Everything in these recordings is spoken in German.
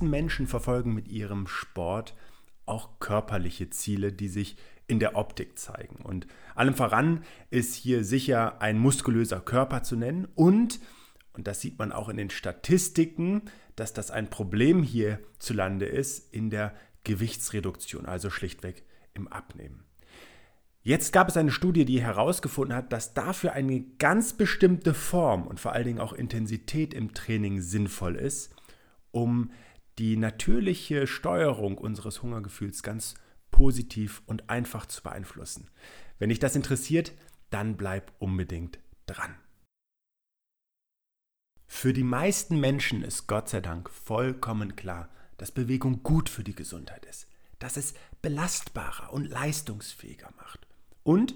meisten Menschen verfolgen mit ihrem Sport auch körperliche Ziele, die sich in der Optik zeigen. Und allem voran ist hier sicher ein muskulöser Körper zu nennen und, und das sieht man auch in den Statistiken, dass das ein Problem hierzulande ist in der Gewichtsreduktion, also schlichtweg im Abnehmen. Jetzt gab es eine Studie, die herausgefunden hat, dass dafür eine ganz bestimmte Form und vor allen Dingen auch Intensität im Training sinnvoll ist, um die natürliche Steuerung unseres Hungergefühls ganz positiv und einfach zu beeinflussen. Wenn dich das interessiert, dann bleib unbedingt dran. Für die meisten Menschen ist Gott sei Dank vollkommen klar, dass Bewegung gut für die Gesundheit ist, dass es belastbarer und leistungsfähiger macht und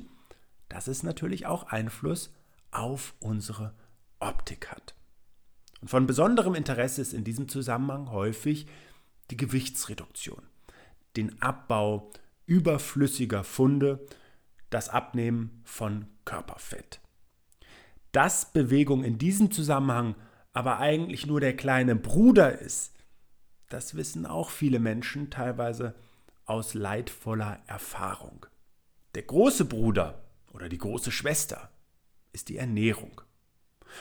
dass es natürlich auch Einfluss auf unsere Optik hat. Und von besonderem Interesse ist in diesem Zusammenhang häufig die Gewichtsreduktion, den Abbau überflüssiger Funde, das Abnehmen von Körperfett. Dass Bewegung in diesem Zusammenhang aber eigentlich nur der kleine Bruder ist, das wissen auch viele Menschen teilweise aus leidvoller Erfahrung. Der große Bruder oder die große Schwester ist die Ernährung.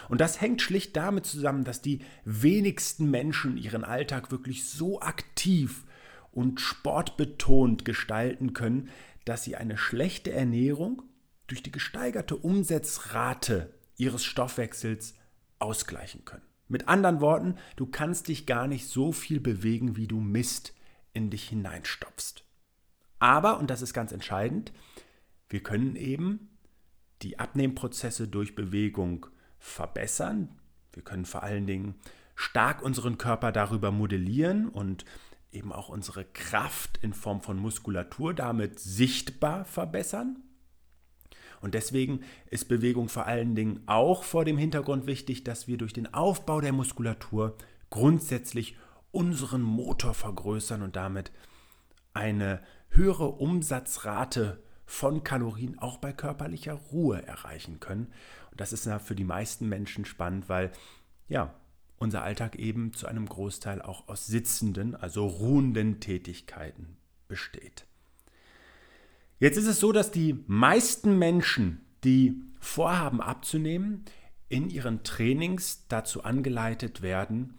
Und das hängt schlicht damit zusammen, dass die wenigsten Menschen ihren Alltag wirklich so aktiv und sportbetont gestalten können, dass sie eine schlechte Ernährung durch die gesteigerte Umsatzrate ihres Stoffwechsels ausgleichen können. Mit anderen Worten, du kannst dich gar nicht so viel bewegen, wie du Mist in dich hineinstopfst. Aber, und das ist ganz entscheidend, wir können eben die Abnehmprozesse durch Bewegung verbessern. Wir können vor allen Dingen stark unseren Körper darüber modellieren und eben auch unsere Kraft in Form von Muskulatur damit sichtbar verbessern. Und deswegen ist Bewegung vor allen Dingen auch vor dem Hintergrund wichtig, dass wir durch den Aufbau der Muskulatur grundsätzlich unseren Motor vergrößern und damit eine höhere Umsatzrate von Kalorien auch bei körperlicher Ruhe erreichen können. Und das ist ja für die meisten Menschen spannend, weil ja, unser Alltag eben zu einem Großteil auch aus sitzenden, also ruhenden Tätigkeiten besteht. Jetzt ist es so, dass die meisten Menschen, die vorhaben abzunehmen, in ihren Trainings dazu angeleitet werden,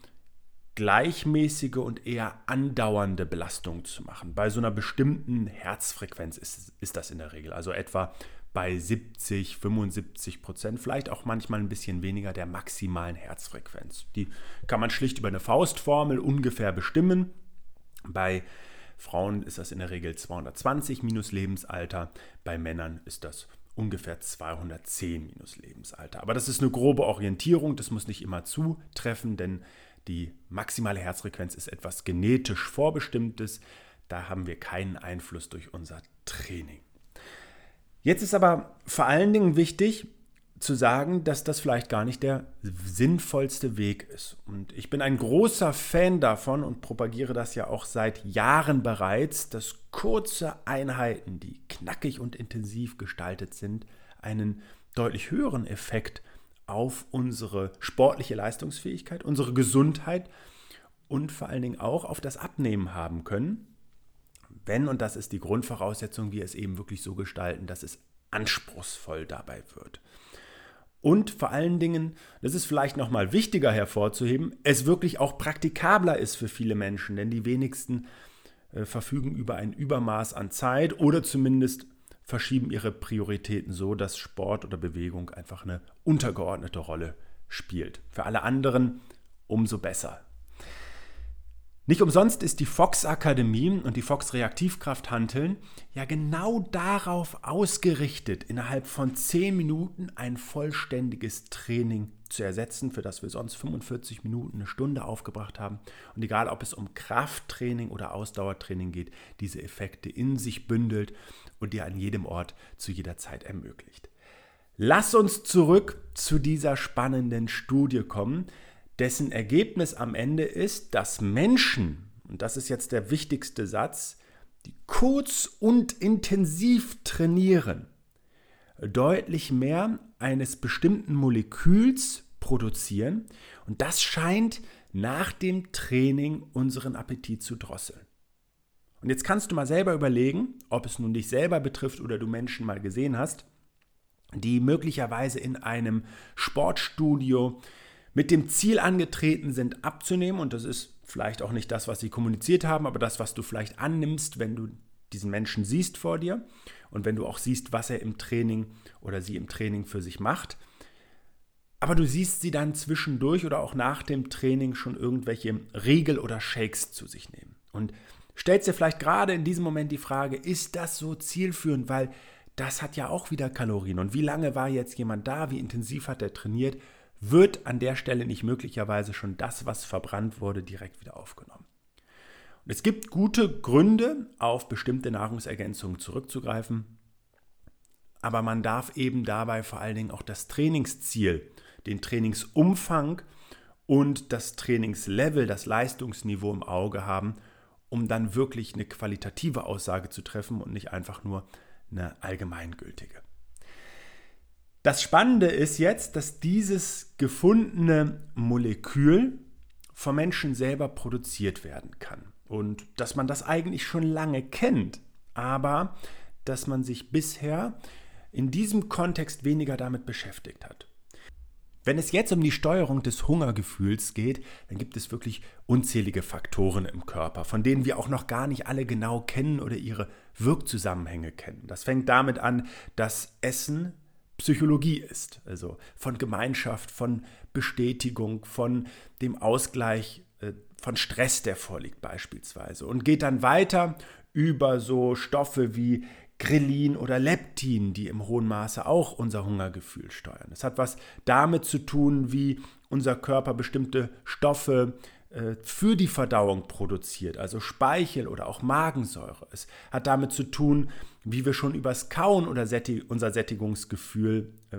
gleichmäßige und eher andauernde Belastung zu machen. Bei so einer bestimmten Herzfrequenz ist, ist das in der Regel. Also etwa bei 70, 75 Prozent, vielleicht auch manchmal ein bisschen weniger der maximalen Herzfrequenz. Die kann man schlicht über eine Faustformel ungefähr bestimmen. Bei Frauen ist das in der Regel 220 minus Lebensalter, bei Männern ist das ungefähr 210 minus Lebensalter. Aber das ist eine grobe Orientierung, das muss nicht immer zutreffen, denn die maximale Herzfrequenz ist etwas genetisch Vorbestimmtes. Da haben wir keinen Einfluss durch unser Training. Jetzt ist aber vor allen Dingen wichtig zu sagen, dass das vielleicht gar nicht der sinnvollste Weg ist. Und ich bin ein großer Fan davon und propagiere das ja auch seit Jahren bereits, dass kurze Einheiten, die knackig und intensiv gestaltet sind, einen deutlich höheren Effekt haben auf unsere sportliche Leistungsfähigkeit, unsere Gesundheit und vor allen Dingen auch auf das Abnehmen haben können, wenn, und das ist die Grundvoraussetzung, wir es eben wirklich so gestalten, dass es anspruchsvoll dabei wird. Und vor allen Dingen, das ist vielleicht nochmal wichtiger hervorzuheben, es wirklich auch praktikabler ist für viele Menschen, denn die wenigsten äh, verfügen über ein Übermaß an Zeit oder zumindest verschieben ihre Prioritäten so, dass Sport oder Bewegung einfach eine untergeordnete Rolle spielt. Für alle anderen umso besser. Nicht umsonst ist die Fox Akademie und die Fox Reaktivkraft Hanteln ja genau darauf ausgerichtet, innerhalb von 10 Minuten ein vollständiges Training zu ersetzen, für das wir sonst 45 Minuten, eine Stunde aufgebracht haben. Und egal, ob es um Krafttraining oder Ausdauertraining geht, diese Effekte in sich bündelt und dir an jedem Ort zu jeder Zeit ermöglicht. Lass uns zurück zu dieser spannenden Studie kommen, dessen Ergebnis am Ende ist, dass Menschen, und das ist jetzt der wichtigste Satz, die kurz und intensiv trainieren, deutlich mehr eines bestimmten Moleküls produzieren. Und das scheint nach dem Training unseren Appetit zu drosseln. Und jetzt kannst du mal selber überlegen, ob es nun dich selber betrifft oder du Menschen mal gesehen hast, die möglicherweise in einem Sportstudio mit dem Ziel angetreten sind, abzunehmen. Und das ist vielleicht auch nicht das, was sie kommuniziert haben, aber das, was du vielleicht annimmst, wenn du diesen Menschen siehst vor dir und wenn du auch siehst, was er im Training oder sie im Training für sich macht. Aber du siehst sie dann zwischendurch oder auch nach dem Training schon irgendwelche Riegel oder Shakes zu sich nehmen. Und stellst dir vielleicht gerade in diesem Moment die Frage, ist das so zielführend, weil das hat ja auch wieder Kalorien. Und wie lange war jetzt jemand da, wie intensiv hat er trainiert, wird an der Stelle nicht möglicherweise schon das, was verbrannt wurde, direkt wieder aufgenommen. Und es gibt gute Gründe, auf bestimmte Nahrungsergänzungen zurückzugreifen, aber man darf eben dabei vor allen Dingen auch das Trainingsziel, den Trainingsumfang und das Trainingslevel, das Leistungsniveau im Auge haben, um dann wirklich eine qualitative Aussage zu treffen und nicht einfach nur eine allgemeingültige. Das Spannende ist jetzt, dass dieses gefundene Molekül vom Menschen selber produziert werden kann. Und dass man das eigentlich schon lange kennt, aber dass man sich bisher in diesem Kontext weniger damit beschäftigt hat. Wenn es jetzt um die Steuerung des Hungergefühls geht, dann gibt es wirklich unzählige Faktoren im Körper, von denen wir auch noch gar nicht alle genau kennen oder ihre Wirkzusammenhänge kennen. Das fängt damit an, dass Essen Psychologie ist, also von Gemeinschaft, von Bestätigung, von dem Ausgleich äh, von Stress, der vorliegt beispielsweise und geht dann weiter über so Stoffe wie Grelin oder Leptin, die im hohen Maße auch unser Hungergefühl steuern. Es hat was damit zu tun, wie unser Körper bestimmte Stoffe äh, für die Verdauung produziert, also Speichel oder auch Magensäure. Es hat damit zu tun, wie wir schon übers Kauen oder Sättig unser Sättigungsgefühl äh,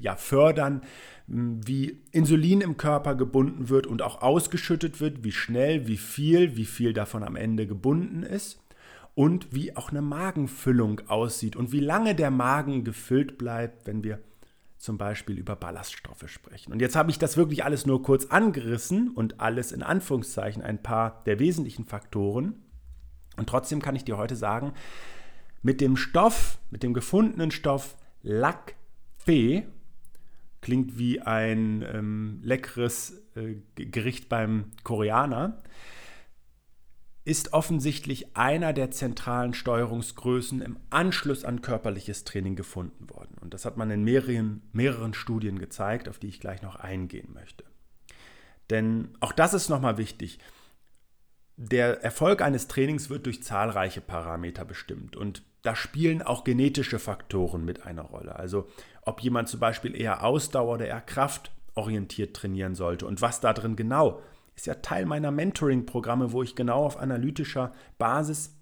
ja, fördern, wie Insulin im Körper gebunden wird und auch ausgeschüttet wird, wie schnell, wie viel, wie viel davon am Ende gebunden ist und wie auch eine Magenfüllung aussieht und wie lange der Magen gefüllt bleibt, wenn wir zum Beispiel über Ballaststoffe sprechen. Und jetzt habe ich das wirklich alles nur kurz angerissen und alles in Anführungszeichen ein paar der wesentlichen Faktoren. Und trotzdem kann ich dir heute sagen, mit dem Stoff, mit dem gefundenen Stoff Lackfee, klingt wie ein ähm, leckeres äh, Gericht beim Koreaner, ist offensichtlich einer der zentralen Steuerungsgrößen im Anschluss an körperliches Training gefunden worden. Und das hat man in mehreren, mehreren Studien gezeigt, auf die ich gleich noch eingehen möchte. Denn auch das ist nochmal wichtig. Der Erfolg eines Trainings wird durch zahlreiche Parameter bestimmt und da spielen auch genetische Faktoren mit einer Rolle. Also ob jemand zum Beispiel eher Ausdauer oder eher kraftorientiert trainieren sollte und was da drin genau ist ja Teil meiner Mentoring-Programme, wo ich genau auf analytischer Basis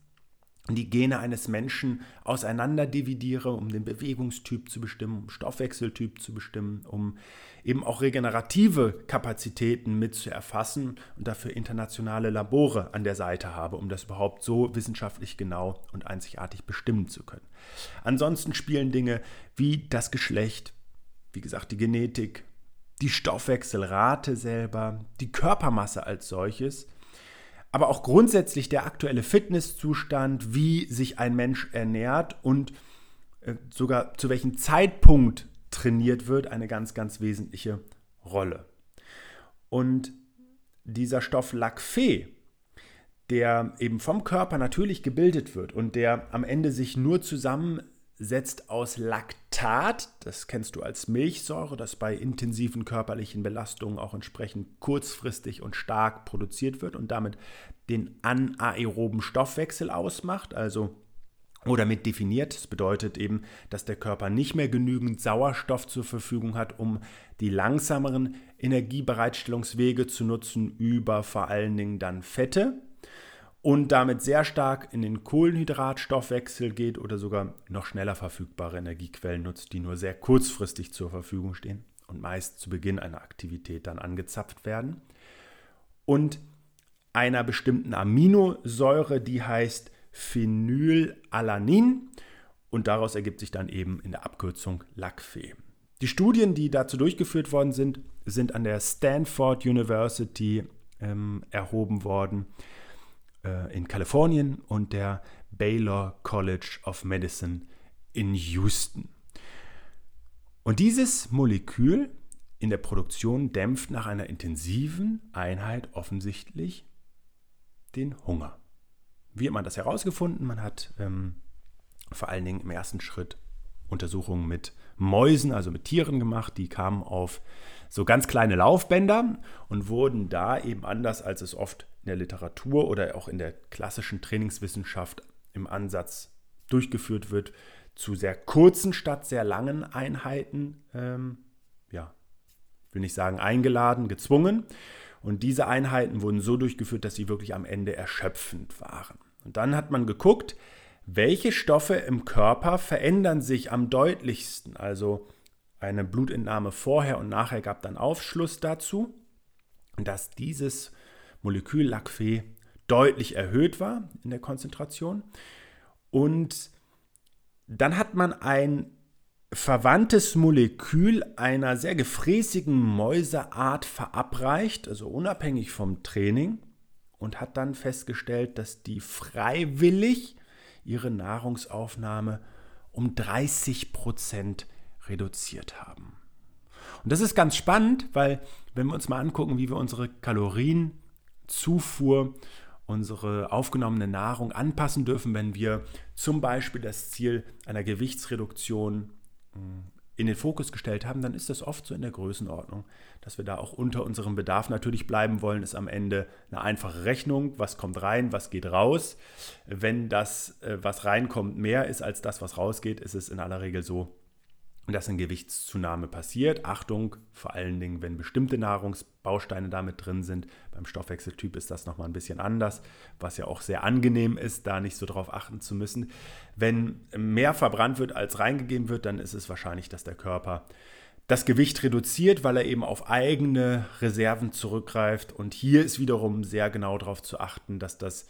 die Gene eines Menschen auseinander dividiere, um den Bewegungstyp zu bestimmen, um Stoffwechseltyp zu bestimmen, um eben auch regenerative Kapazitäten mit zu erfassen und dafür internationale Labore an der Seite habe, um das überhaupt so wissenschaftlich genau und einzigartig bestimmen zu können. Ansonsten spielen Dinge wie das Geschlecht, wie gesagt, die Genetik, die Stoffwechselrate selber, die Körpermasse als solches, aber auch grundsätzlich der aktuelle Fitnesszustand, wie sich ein Mensch ernährt und äh, sogar zu welchem Zeitpunkt trainiert wird, eine ganz, ganz wesentliche Rolle. Und dieser Stoff Lacphe, der eben vom Körper natürlich gebildet wird und der am Ende sich nur zusammen setzt aus Laktat, das kennst du als Milchsäure, das bei intensiven körperlichen Belastungen auch entsprechend kurzfristig und stark produziert wird und damit den anaeroben Stoffwechsel ausmacht, also oder mit definiert. Das bedeutet eben, dass der Körper nicht mehr genügend Sauerstoff zur Verfügung hat, um die langsameren Energiebereitstellungswege zu nutzen über vor allen Dingen dann Fette und damit sehr stark in den Kohlenhydratstoffwechsel geht oder sogar noch schneller verfügbare Energiequellen nutzt, die nur sehr kurzfristig zur Verfügung stehen und meist zu Beginn einer Aktivität dann angezapft werden. Und einer bestimmten Aminosäure, die heißt Phenylalanin und daraus ergibt sich dann eben in der Abkürzung LACFE. Die Studien, die dazu durchgeführt worden sind, sind an der Stanford University ähm, erhoben worden äh, in Kalifornien und der Baylor College of Medicine in Houston. Und dieses Molekül in der Produktion dämpft nach einer intensiven Einheit offensichtlich den Hunger. Wie hat man das herausgefunden? Man hat ähm, vor allen Dingen im ersten Schritt Untersuchungen mit Mäusen, also mit Tieren gemacht. Die kamen auf so ganz kleine Laufbänder und wurden da eben anders, als es oft in der Literatur oder auch in der klassischen Trainingswissenschaft im Ansatz durchgeführt wird, zu sehr kurzen statt sehr langen Einheiten, ähm, ja, will nicht sagen eingeladen, gezwungen. Und diese Einheiten wurden so durchgeführt, dass sie wirklich am Ende erschöpfend waren. Und dann hat man geguckt, welche Stoffe im Körper verändern sich am deutlichsten. Also eine Blutentnahme vorher und nachher gab dann Aufschluss dazu, dass dieses Molekül Lacphe deutlich erhöht war in der Konzentration. Und dann hat man ein verwandtes Molekül einer sehr gefräßigen Mäuseart verabreicht, also unabhängig vom Training, und hat dann festgestellt, dass die freiwillig ihre Nahrungsaufnahme um 30 Prozent reduziert haben. Und das ist ganz spannend, weil wenn wir uns mal angucken, wie wir unsere Kalorienzufuhr, unsere aufgenommene Nahrung anpassen dürfen, wenn wir zum Beispiel das Ziel einer Gewichtsreduktion hm, in den Fokus gestellt haben, dann ist das oft so in der Größenordnung, dass wir da auch unter unserem Bedarf natürlich bleiben wollen, ist am Ende eine einfache Rechnung, was kommt rein, was geht raus. Wenn das, äh, was reinkommt, mehr ist als das, was rausgeht, ist es in aller Regel so, dass eine Gewichtszunahme passiert. Achtung, vor allen Dingen, wenn bestimmte Nahrungsbausteine damit drin sind. Beim Stoffwechseltyp ist das nochmal ein bisschen anders, was ja auch sehr angenehm ist, da nicht so drauf achten zu müssen. Wenn mehr verbrannt wird, als reingegeben wird, dann ist es wahrscheinlich, dass der Körper das Gewicht reduziert, weil er eben auf eigene Reserven zurückgreift. Und hier ist wiederum sehr genau darauf zu achten, dass das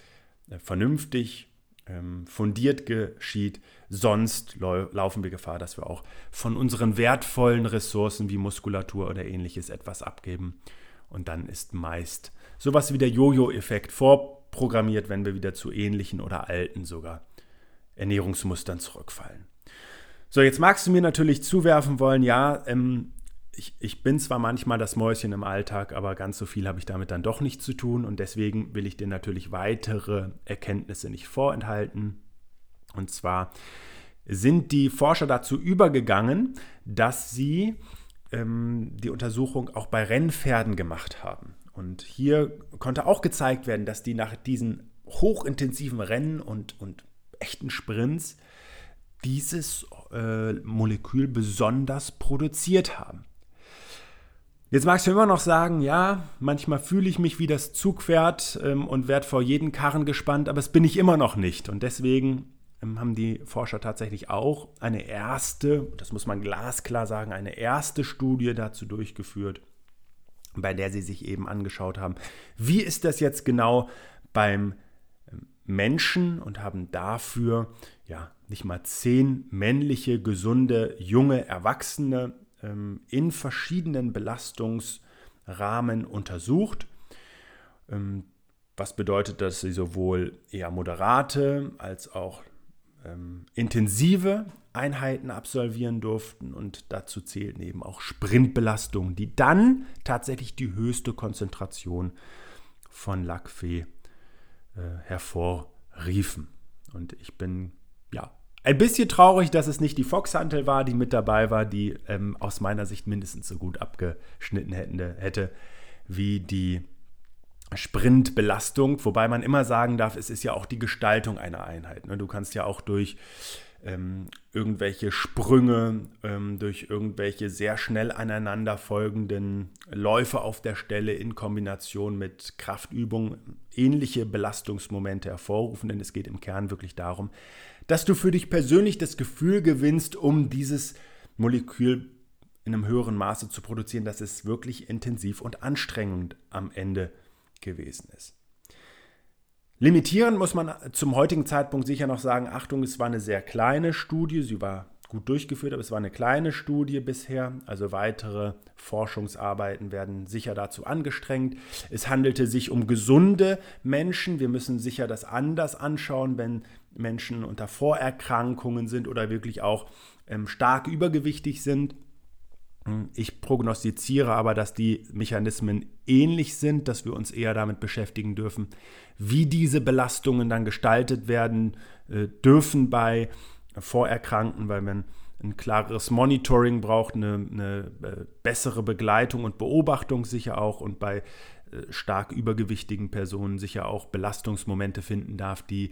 vernünftig ähm, fundiert geschieht. Sonst laufen wir Gefahr, dass wir auch von unseren wertvollen Ressourcen wie Muskulatur oder ähnliches etwas abgeben. Und dann ist meist sowas wie der Jojo-Effekt vorprogrammiert, wenn wir wieder zu ähnlichen oder alten sogar Ernährungsmustern zurückfallen. So, jetzt magst du mir natürlich zuwerfen wollen, ja, ähm, ich, ich, bin zwar manchmal das Mäuschen im Alltag, aber ganz so viel habe ich damit dann doch nicht zu tun und deswegen will ich dir natürlich weitere Erkenntnisse nicht vorenthalten. Und zwar sind die Forscher dazu übergegangen, dass sie ähm, die Untersuchung auch bei Rennpferden gemacht haben. Und hier konnte auch gezeigt werden, dass die nach diesen hochintensiven Rennen und, und echten Sprints dieses äh, Molekül besonders produziert haben. Jetzt magst du immer noch sagen, ja, manchmal fühle ich mich wie das Zugpferd ähm, und werde vor jeden Karren gespannt, aber es bin ich immer noch nicht. Und deswegen ähm, haben die Forscher tatsächlich auch eine erste, das muss man glasklar sagen, eine erste Studie dazu durchgeführt, bei der sie sich eben angeschaut haben, wie ist das jetzt genau beim ähm, Menschen und haben dafür ja nicht mal zehn männliche, gesunde, junge Erwachsene ähm, in verschiedenen Belastungsrahmen untersucht. Ähm, was bedeutet, dass sie sowohl eher moderate als auch ähm, intensive Einheiten absolvieren durften und dazu zählten eben auch Sprintbelastungen, die dann tatsächlich die höchste Konzentration von Lacphe äh, hervorriefen. Und ich bin ein bisschen traurig, dass es nicht die Foxhantel war, die mit dabei war, die ähm, aus meiner Sicht mindestens so gut abgeschnitten hätte, hätte wie die Sprintbelastung. Wobei man immer sagen darf, es ist ja auch die Gestaltung einer Einheit. Ne? Du kannst ja auch durch ähm, irgendwelche Sprünge, ähm, durch irgendwelche sehr schnell aneinander folgenden Läufe auf der Stelle in Kombination mit Kraftübungen ähnliche Belastungsmomente hervorrufen, denn es geht im Kern wirklich darum, dass du für dich persönlich das Gefühl gewinnst, um dieses Molekül in einem höheren Maße zu produzieren, dass es wirklich intensiv und anstrengend am Ende gewesen ist. Limitieren muss man zum heutigen Zeitpunkt sicher noch sagen, Achtung, es war eine sehr kleine Studie, sie war gut durchgeführt, aber es war eine kleine Studie bisher. Also weitere Forschungsarbeiten werden sicher dazu angestrengt. Es handelte sich um gesunde Menschen. Wir müssen sicher das anders anschauen, wenn Menschen unter Vorerkrankungen sind oder wirklich auch ähm, stark übergewichtig sind. Ich prognostiziere aber, dass die Mechanismen ähnlich sind, dass wir uns eher damit beschäftigen dürfen, wie diese Belastungen dann gestaltet werden äh, dürfen bei Vorerkrankten, weil man ein klares Monitoring braucht, eine, eine äh, bessere Begleitung und Beobachtung sicher auch und bei äh, stark übergewichtigen Personen sicher auch Belastungsmomente finden darf, die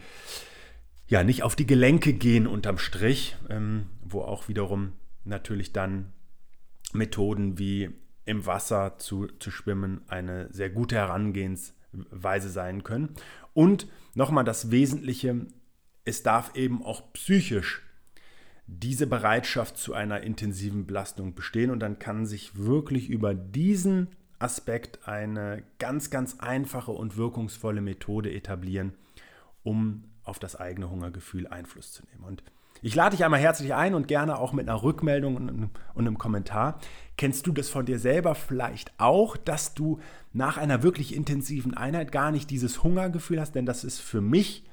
ja nicht auf die Gelenke gehen unterm Strich, ähm, wo auch wiederum natürlich dann Methoden wie im Wasser zu, zu schwimmen eine sehr gute Herangehensweise sein können. Und nochmal das Wesentliche, es darf eben auch psychisch diese Bereitschaft zu einer intensiven Belastung bestehen und dann kann sich wirklich über diesen Aspekt eine ganz, ganz einfache und wirkungsvolle Methode etablieren, um auf das eigene Hungergefühl Einfluss zu nehmen. Und ich lade dich einmal herzlich ein und gerne auch mit einer Rückmeldung und einem Kommentar. Kennst du das von dir selber vielleicht auch, dass du nach einer wirklich intensiven Einheit gar nicht dieses Hungergefühl hast? Denn das ist für mich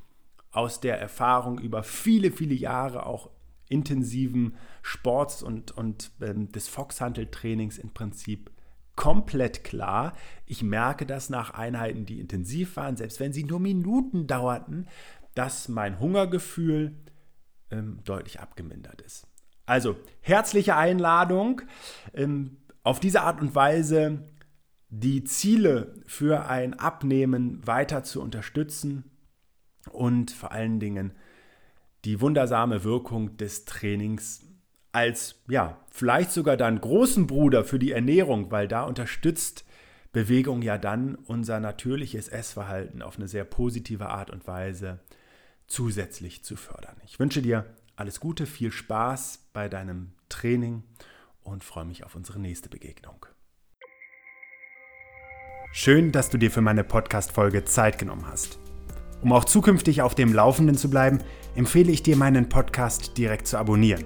aus der Erfahrung über viele, viele Jahre auch intensiven Sports und, und ähm, des Foxhantel-Trainings im Prinzip komplett klar. Ich merke das nach Einheiten, die intensiv waren, selbst wenn sie nur Minuten dauerten, dass mein Hungergefühl ähm, deutlich abgemindert ist. Also herzliche Einladung, ähm, auf diese Art und Weise die Ziele für ein Abnehmen weiter zu unterstützen und vor allen Dingen die wundersame Wirkung des Trainings als, ja, vielleicht sogar dann großen Bruder für die Ernährung, weil da unterstützt Bewegung ja dann unser natürliches Essverhalten auf eine sehr positive Art und Weise zusätzlich zu fördern. Ich wünsche dir alles Gute, viel Spaß bei deinem Training und freue mich auf unsere nächste Begegnung. Schön, dass du dir für meine Podcast-Folge Zeit genommen hast. Um auch zukünftig auf dem Laufenden zu bleiben, empfehle ich dir, meinen Podcast direkt zu abonnieren.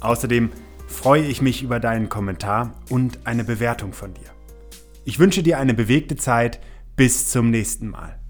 Außerdem freue ich mich über deinen Kommentar und eine Bewertung von dir. Ich wünsche dir eine bewegte Zeit. Bis zum nächsten Mal.